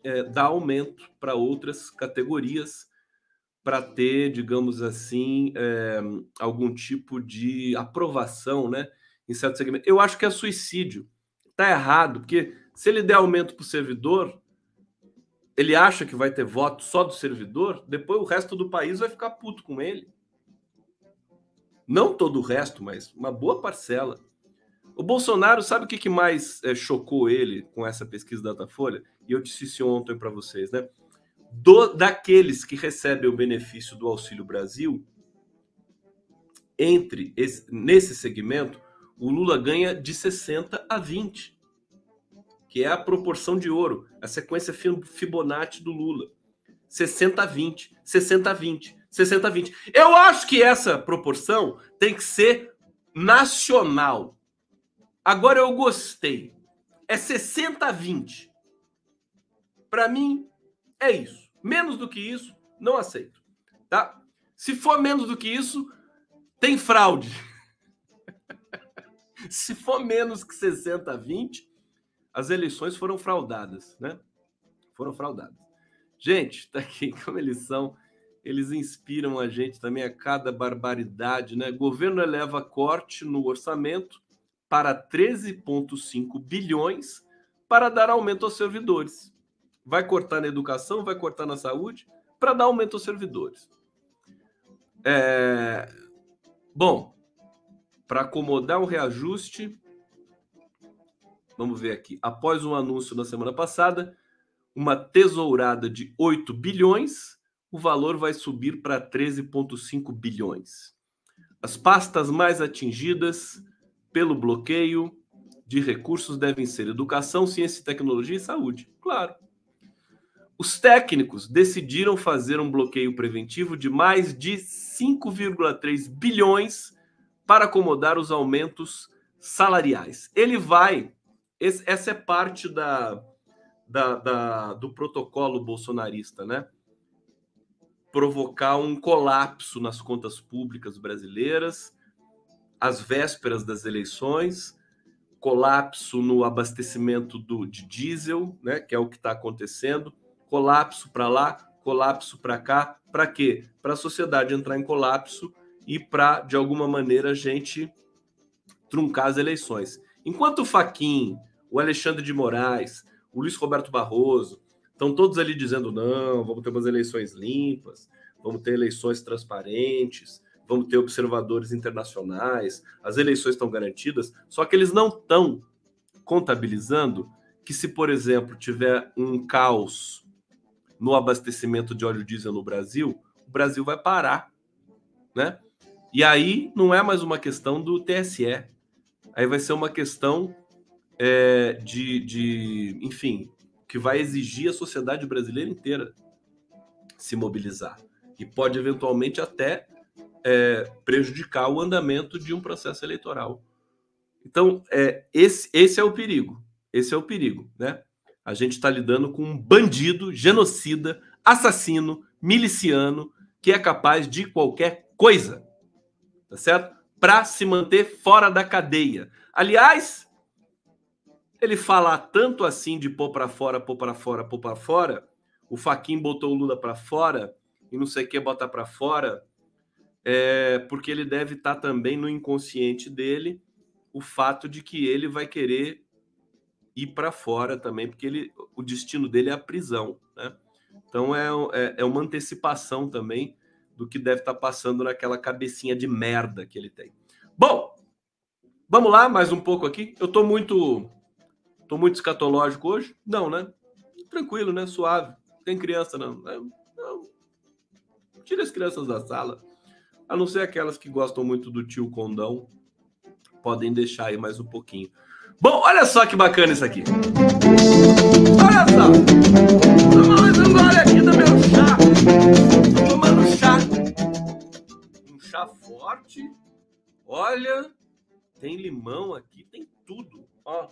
é, dar aumento para outras categorias para ter, digamos assim, é, algum tipo de aprovação, né, em certo segmento. Eu acho que é suicídio. Está errado, porque se ele der aumento para o servidor, ele acha que vai ter voto só do servidor, depois o resto do país vai ficar puto com ele. Não todo o resto, mas uma boa parcela. O Bolsonaro, sabe o que, mais é, chocou ele com essa pesquisa da Datafolha? E eu disse isso ontem para vocês, né? Do, daqueles que recebem o benefício do Auxílio Brasil, entre esse, nesse segmento, o Lula ganha de 60 a 20, que é a proporção de ouro, a sequência Fibonacci do Lula. 60 a 20, 60 a 20, 60 a 20. Eu acho que essa proporção tem que ser nacional Agora eu gostei. É 60 a 20. Para mim, é isso. Menos do que isso, não aceito. Tá? Se for menos do que isso, tem fraude. Se for menos que 60 a 20, as eleições foram fraudadas, né? Foram fraudadas. Gente, tá aqui como eles são. Eles inspiram a gente também a cada barbaridade, né? Governo eleva corte no orçamento para 13,5 bilhões para dar aumento aos servidores. Vai cortar na educação, vai cortar na saúde, para dar aumento aos servidores. É... Bom, para acomodar o reajuste, vamos ver aqui. Após um anúncio na semana passada, uma tesourada de 8 bilhões, o valor vai subir para 13,5 bilhões. As pastas mais atingidas pelo bloqueio de recursos devem ser educação, ciência, tecnologia e saúde. Claro. Os técnicos decidiram fazer um bloqueio preventivo de mais de 5,3 bilhões para acomodar os aumentos salariais. Ele vai. Esse, essa é parte da, da, da, do protocolo bolsonarista, né? Provocar um colapso nas contas públicas brasileiras às vésperas das eleições, colapso no abastecimento do, de diesel, né, que é o que está acontecendo, colapso para lá, colapso para cá, para quê? Para a sociedade entrar em colapso e para, de alguma maneira, a gente truncar as eleições. Enquanto o Faquin, o Alexandre de Moraes, o Luiz Roberto Barroso, estão todos ali dizendo: não, vamos ter umas eleições limpas, vamos ter eleições transparentes, vamos ter observadores internacionais, as eleições estão garantidas, só que eles não estão contabilizando que se, por exemplo, tiver um caos no abastecimento de óleo diesel no Brasil, o Brasil vai parar, né? E aí não é mais uma questão do TSE, aí vai ser uma questão é, de, de, enfim, que vai exigir a sociedade brasileira inteira se mobilizar e pode eventualmente até é, prejudicar o andamento de um processo eleitoral. Então, é, esse, esse é o perigo. Esse é o perigo, né? A gente está lidando com um bandido, genocida, assassino, miliciano, que é capaz de qualquer coisa, tá certo? Para se manter fora da cadeia. Aliás, ele fala tanto assim de pôr para fora, pôr para fora, pôr para fora. O Faquin botou o Lula para fora e não sei o que botar para fora, é, porque ele deve estar tá também no inconsciente dele o fato de que ele vai querer ir para fora também, porque ele, o destino dele é a prisão, né? Então é, é, é uma antecipação também do que deve estar tá passando naquela cabecinha de merda que ele tem. Bom, vamos lá, mais um pouco aqui. Eu estou muito, tô muito escatológico hoje? Não, né? Tranquilo, né? Suave. Tem criança não? não. Tira as crianças da sala. A não ser aquelas que gostam muito do tio Condão, podem deixar aí mais um pouquinho. Bom, olha só que bacana isso aqui. Olha só. Toma mais aqui do meu chá. Tô tomando chá. Um chá forte. Olha, tem limão aqui, tem tudo. Ó.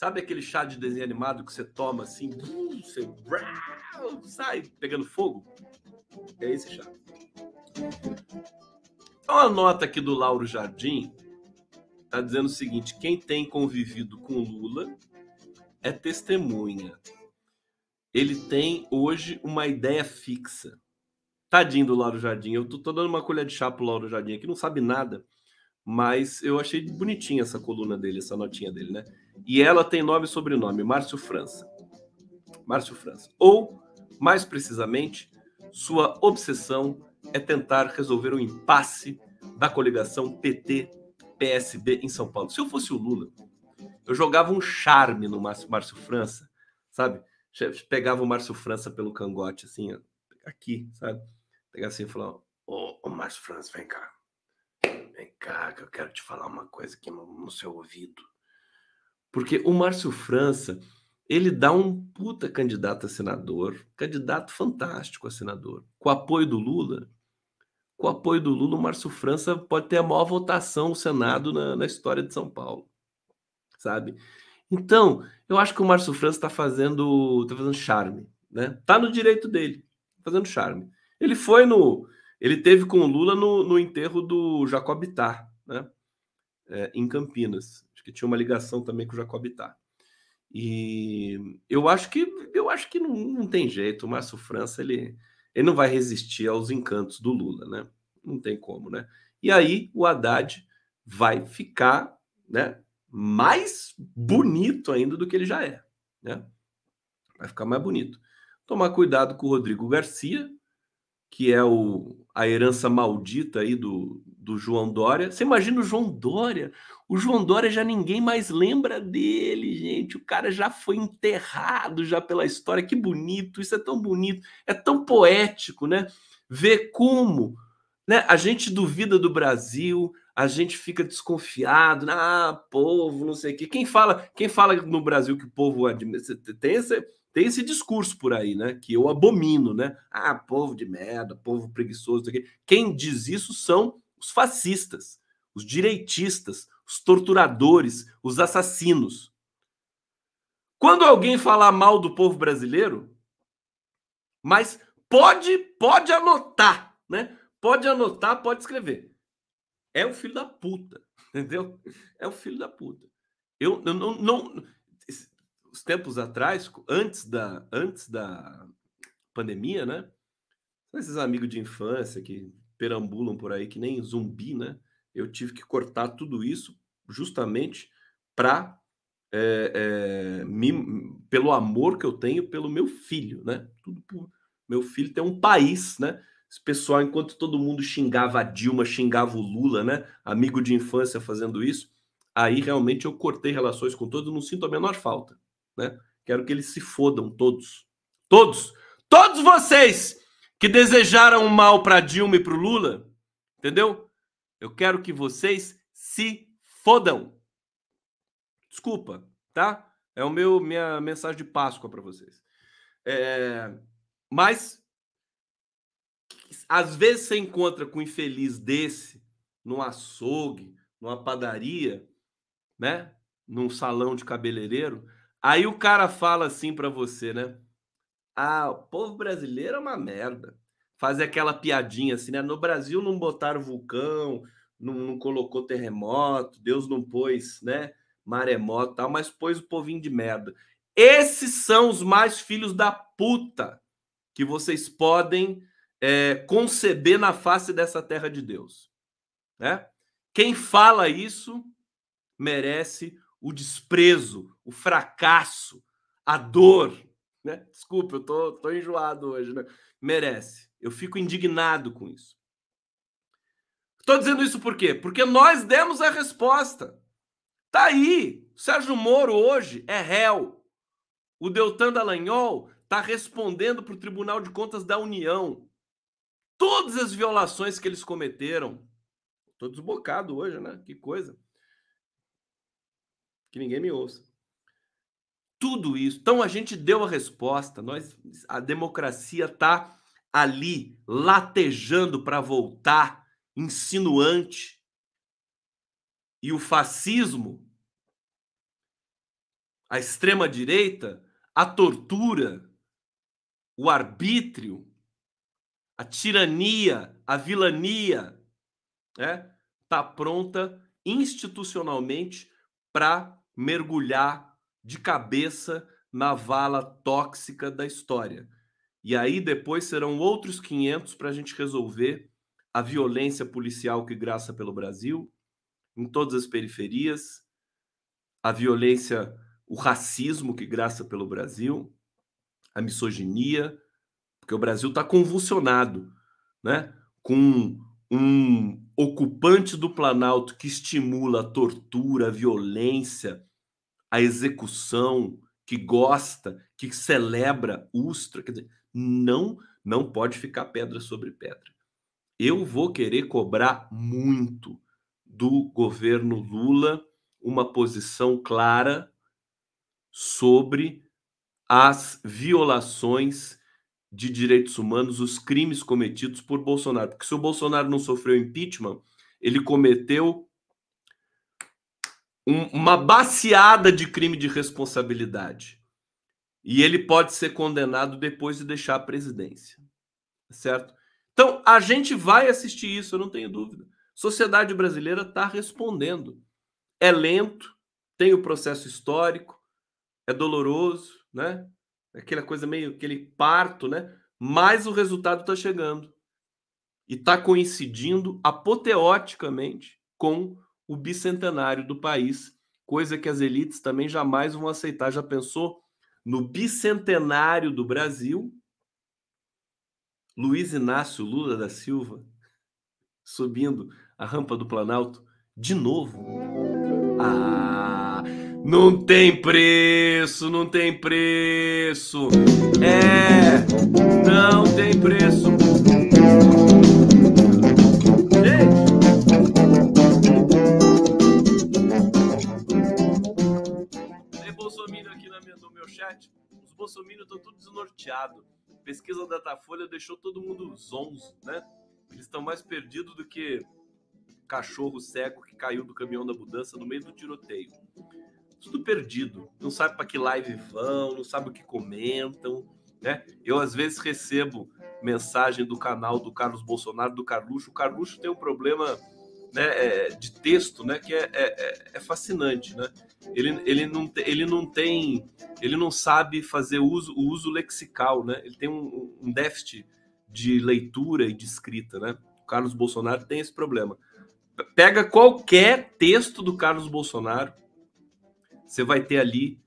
Sabe aquele chá de desenho animado que você toma assim, você sai pegando fogo? É esse chá. Então a nota aqui do Lauro Jardim está dizendo o seguinte: quem tem convivido com Lula é testemunha. Ele tem hoje uma ideia fixa. Tadinho do Lauro Jardim. Eu tô, tô dando uma colher de chá pro Lauro Jardim aqui, não sabe nada. Mas eu achei bonitinha essa coluna dele, essa notinha dele, né? E ela tem nome e sobrenome, Márcio França. Márcio França. Ou, mais precisamente, sua obsessão é tentar resolver o impasse da coligação PT-PSB em São Paulo. Se eu fosse o Lula, eu jogava um charme no Márcio, França, sabe? Pegava o Márcio França pelo cangote, assim, aqui, sabe? Pegava assim e falava: ô Márcio França, vem cá. Vem cá, que eu quero te falar uma coisa aqui no, seu ouvido. Porque o Márcio França ele dá um puta candidato a senador, candidato fantástico a senador. Com apoio do Lula, com o apoio do Lula, o Márcio França pode ter a maior votação no Senado na, na história de São Paulo, sabe? Então, eu acho que o Márcio França está fazendo, tá fazendo charme, né? Tá no direito dele, fazendo charme. Ele foi no, ele teve com o Lula no, no enterro do Jacob Ittar, né? É, em Campinas. Acho que tinha uma ligação também com o Jacob Ittar. E eu acho que eu acho que não, não tem jeito. O Márcio França ele, ele não vai resistir aos encantos do Lula, né? Não tem como, né? E aí o Haddad vai ficar, né, mais bonito ainda do que ele já é, né? Vai ficar mais bonito. Tomar cuidado com o Rodrigo Garcia, que é o, a herança maldita aí do, do João Dória. Você imagina o João Dória? O João Dória já ninguém mais lembra dele, gente. O cara já foi enterrado já pela história. Que bonito, isso é tão bonito, é tão poético, né? Ver como né? a gente duvida do Brasil, a gente fica desconfiado, ah, povo, não sei o quê. Quem fala, quem fala no Brasil que o povo tem esse, tem esse discurso por aí, né? Que eu abomino, né? Ah, povo de merda, povo preguiçoso. Quem diz isso são os fascistas, os direitistas, os torturadores, os assassinos. Quando alguém falar mal do povo brasileiro, mas pode, pode anotar, né? Pode anotar, pode escrever. É o filho da puta, entendeu? É o filho da puta. Eu, eu não, não os tempos atrás, antes da antes da pandemia, né? Esses amigos de infância que perambulam por aí que nem zumbi, né? Eu tive que cortar tudo isso justamente para é, é, pelo amor que eu tenho pelo meu filho, né? Tudo por meu filho tem um país, né? Esse pessoal, enquanto todo mundo xingava a Dilma, xingava o Lula, né? Amigo de infância fazendo isso, aí realmente eu cortei relações com todos, não sinto a menor falta, né? Quero que eles se fodam todos, todos, todos vocês que desejaram mal para Dilma e para o Lula, entendeu? Eu quero que vocês se fodam. Desculpa, tá? É o meu minha mensagem de Páscoa para vocês. É, mas às vezes você encontra com um infeliz desse num açougue, numa padaria, né? Num salão de cabeleireiro, aí o cara fala assim para você, né? Ah, o povo brasileiro é uma merda. Fazer aquela piadinha assim, né? No Brasil não botaram vulcão, não, não colocou terremoto, Deus não pôs, né? Maremoto tal, mas pôs o povinho de merda. Esses são os mais filhos da puta que vocês podem é, conceber na face dessa terra de Deus. Né? Quem fala isso merece o desprezo, o fracasso, a dor. Né? Desculpa, eu tô, tô enjoado hoje. Né? Merece. Eu fico indignado com isso. Estou dizendo isso por quê? Porque nós demos a resposta. Tá aí. Sérgio Moro hoje é réu. O Deltan Dallagnol está respondendo para o Tribunal de Contas da União. Todas as violações que eles cometeram. Estou desbocado hoje, né? Que coisa. Que ninguém me ouça. Tudo isso. Então a gente deu a resposta. Nós, a democracia está ali latejando para voltar, insinuante. E o fascismo, a extrema direita, a tortura, o arbítrio, a tirania, a vilania, né, tá pronta institucionalmente para mergulhar de cabeça na vala tóxica da história. E aí depois serão outros 500 para a gente resolver a violência policial que graça pelo Brasil, em todas as periferias, a violência, o racismo que graça pelo Brasil, a misoginia, porque o Brasil está convulsionado, né? Com um ocupante do Planalto que estimula a tortura, a violência, a execução, que gosta, que celebra Ustra, quer dizer, não, não pode ficar pedra sobre pedra. Eu vou querer cobrar muito do governo Lula uma posição clara sobre as violações de direitos humanos, os crimes cometidos por Bolsonaro. Porque se o Bolsonaro não sofreu impeachment, ele cometeu um, uma baseada de crime de responsabilidade. E ele pode ser condenado depois de deixar a presidência. Certo? Então, a gente vai assistir isso, eu não tenho dúvida. Sociedade brasileira está respondendo. É lento, tem o processo histórico, é doloroso, né? aquela coisa meio aquele parto, né? Mas o resultado está chegando e está coincidindo apoteoticamente com o bicentenário do país, coisa que as elites também jamais vão aceitar. Já pensou no bicentenário do Brasil? Luiz Inácio Lula da Silva subindo a rampa do Planalto de novo. Ah! Não tem preço, não tem preço. É, não tem preço. Bolsominions estão tudo desnorteados. Pesquisa da Datafolha deixou todo mundo zonzo, né? Eles estão mais perdidos do que cachorro cego que caiu do caminhão da mudança no meio do tiroteio tudo perdido. Não sabe para que live vão, não sabe o que comentam. Né? Eu, às vezes, recebo mensagem do canal do Carlos Bolsonaro, do Carluxo. O Carluxo tem um problema né, é, de texto né, que é, é, é, é fascinante. Né? Ele, ele, não, ele não tem, ele não sabe fazer uso, o uso lexical, né? ele tem um, um déficit de leitura e de escrita. Né? O Carlos Bolsonaro tem esse problema. Pega qualquer texto do Carlos Bolsonaro, você vai ter ali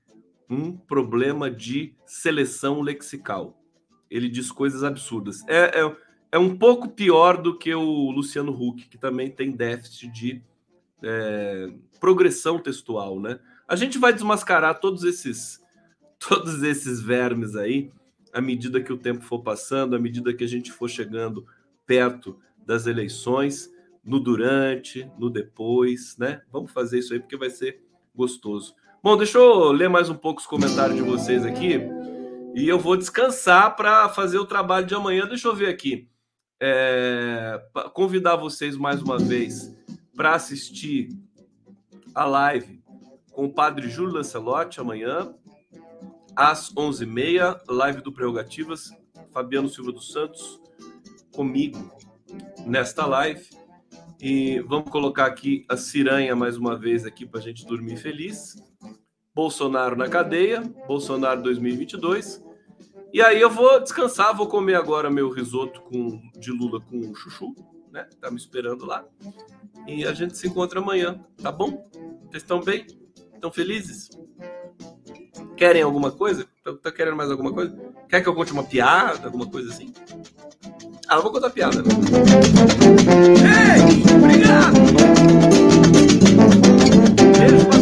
um problema de seleção lexical. Ele diz coisas absurdas. É, é, é um pouco pior do que o Luciano Huck, que também tem déficit de é, progressão textual, né? A gente vai desmascarar todos esses todos esses vermes aí à medida que o tempo for passando, à medida que a gente for chegando perto das eleições, no durante, no depois, né? Vamos fazer isso aí porque vai ser gostoso. Bom, deixa eu ler mais um pouco os comentários de vocês aqui e eu vou descansar para fazer o trabalho de amanhã. Deixa eu ver aqui. É, convidar vocês mais uma vez para assistir a live com o padre Júlio Lancelotti amanhã, às 11h30, live do Prerrogativas, Fabiano Silva dos Santos, comigo nesta live. E vamos colocar aqui a Ciranha mais uma vez aqui para a gente dormir feliz. Bolsonaro na cadeia, Bolsonaro 2022. E aí eu vou descansar, vou comer agora meu risoto com, de Lula com chuchu, né? Tá me esperando lá. E a gente se encontra amanhã, tá bom? Vocês estão bem? Estão felizes? Querem alguma coisa? Tá, tá, querendo mais alguma coisa? Quer que eu conte uma piada, alguma coisa assim? Ah, não vou contar piada. Ei, obrigado! Beijo